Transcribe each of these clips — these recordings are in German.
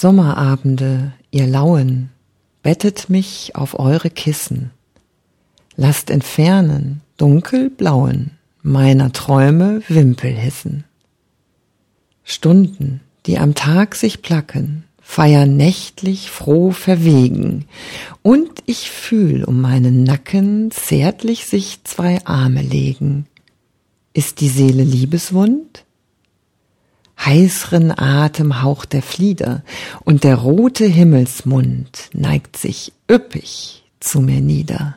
Sommerabende, ihr Lauen, bettet mich auf eure Kissen. Lasst entfernen, dunkelblauen, meiner Träume Wimpel hissen. Stunden, die am Tag sich placken, feiern nächtlich froh verwegen, und ich fühl um meinen Nacken zärtlich sich zwei Arme legen. Ist die Seele liebeswund? Heißeren Atem der Flieder, und der rote Himmelsmund neigt sich üppig zu mir nieder.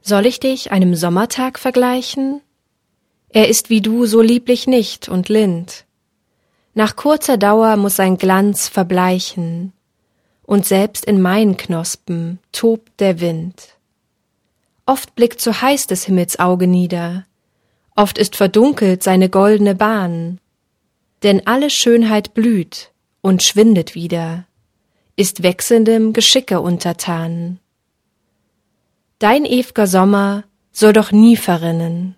Soll ich dich einem Sommertag vergleichen? Er ist wie du so lieblich nicht und lind. Nach kurzer Dauer muss sein Glanz verbleichen, und selbst in meinen Knospen tobt der Wind. Oft blickt zu heiß des Himmels Auge nieder, oft ist verdunkelt seine goldene Bahn, denn alle Schönheit blüht und schwindet wieder, ist wechselndem Geschicke untertan. Dein ew'ger Sommer soll doch nie verrinnen,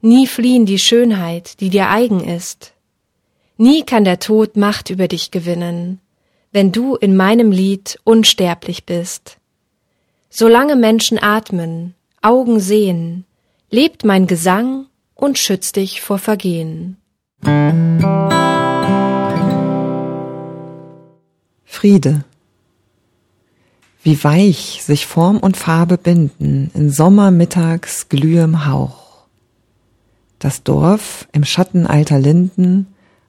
nie fliehen die Schönheit, die dir eigen ist. Nie kann der Tod Macht über dich gewinnen, wenn du in meinem Lied unsterblich bist. Solange Menschen atmen, Augen sehen, lebt mein Gesang und schützt dich vor Vergehen. Friede wie weich sich Form und Farbe binden in Sommermittags glühem Hauch. Das Dorf im Schatten alter Linden,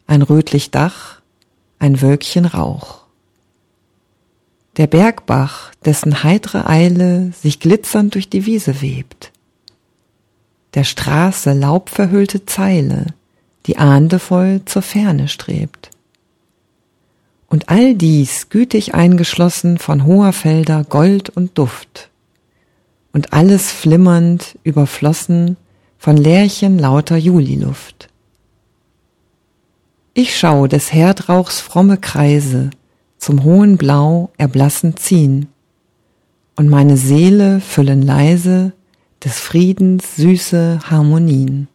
ein rötlich Dach, ein Wölkchen Rauch. Der Bergbach, dessen heitre Eile sich glitzernd durch die Wiese webt. Der Straße laubverhüllte Zeile, die ahndevoll zur Ferne strebt. Und all dies gütig eingeschlossen von hoher Felder Gold und Duft. Und alles flimmernd überflossen von Lärchen lauter Juliluft. Ich schau des Herdrauchs fromme Kreise zum hohen Blau erblassend ziehen, und meine Seele füllen leise des Friedens süße Harmonien.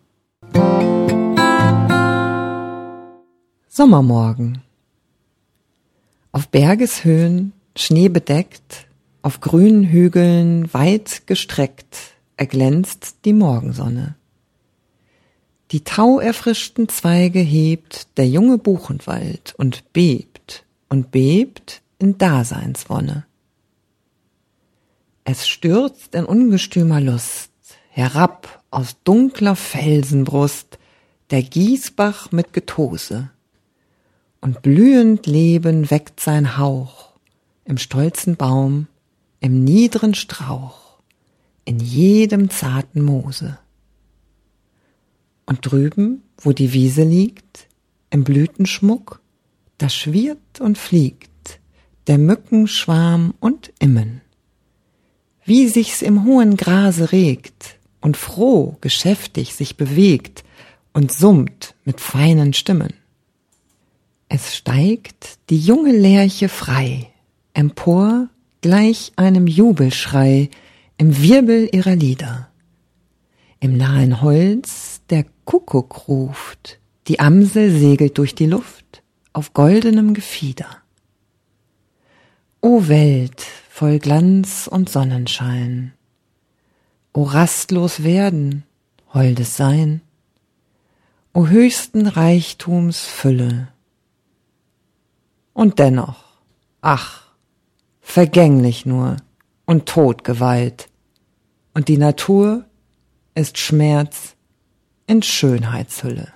Sommermorgen auf Bergeshöhen, schneebedeckt, auf grünen Hügeln weit gestreckt, erglänzt die Morgensonne. Die tauerfrischten Zweige hebt der junge Buchenwald und bebt und bebt in Daseinswonne. Es stürzt in ungestümer Lust herab aus dunkler Felsenbrust der Gießbach mit Getose und blühend Leben weckt sein Hauch im stolzen Baum, im niedren Strauch, in jedem zarten Moose. Und drüben, wo die Wiese liegt, im Blütenschmuck, da schwirrt und fliegt der Mückenschwarm und Immen. Wie sich's im hohen Grase regt und froh, geschäftig sich bewegt und summt mit feinen Stimmen. Es steigt die junge Lerche frei, empor gleich einem Jubelschrei im Wirbel ihrer Lieder. Im nahen Holz der Kuckuck ruft, die Amsel segelt durch die Luft auf goldenem Gefieder. O Welt voll Glanz und Sonnenschein, o rastlos werden, holdes Sein, o höchsten Reichtums Fülle, und dennoch, ach, vergänglich nur und Todgewalt. Und die Natur ist Schmerz in Schönheitshülle.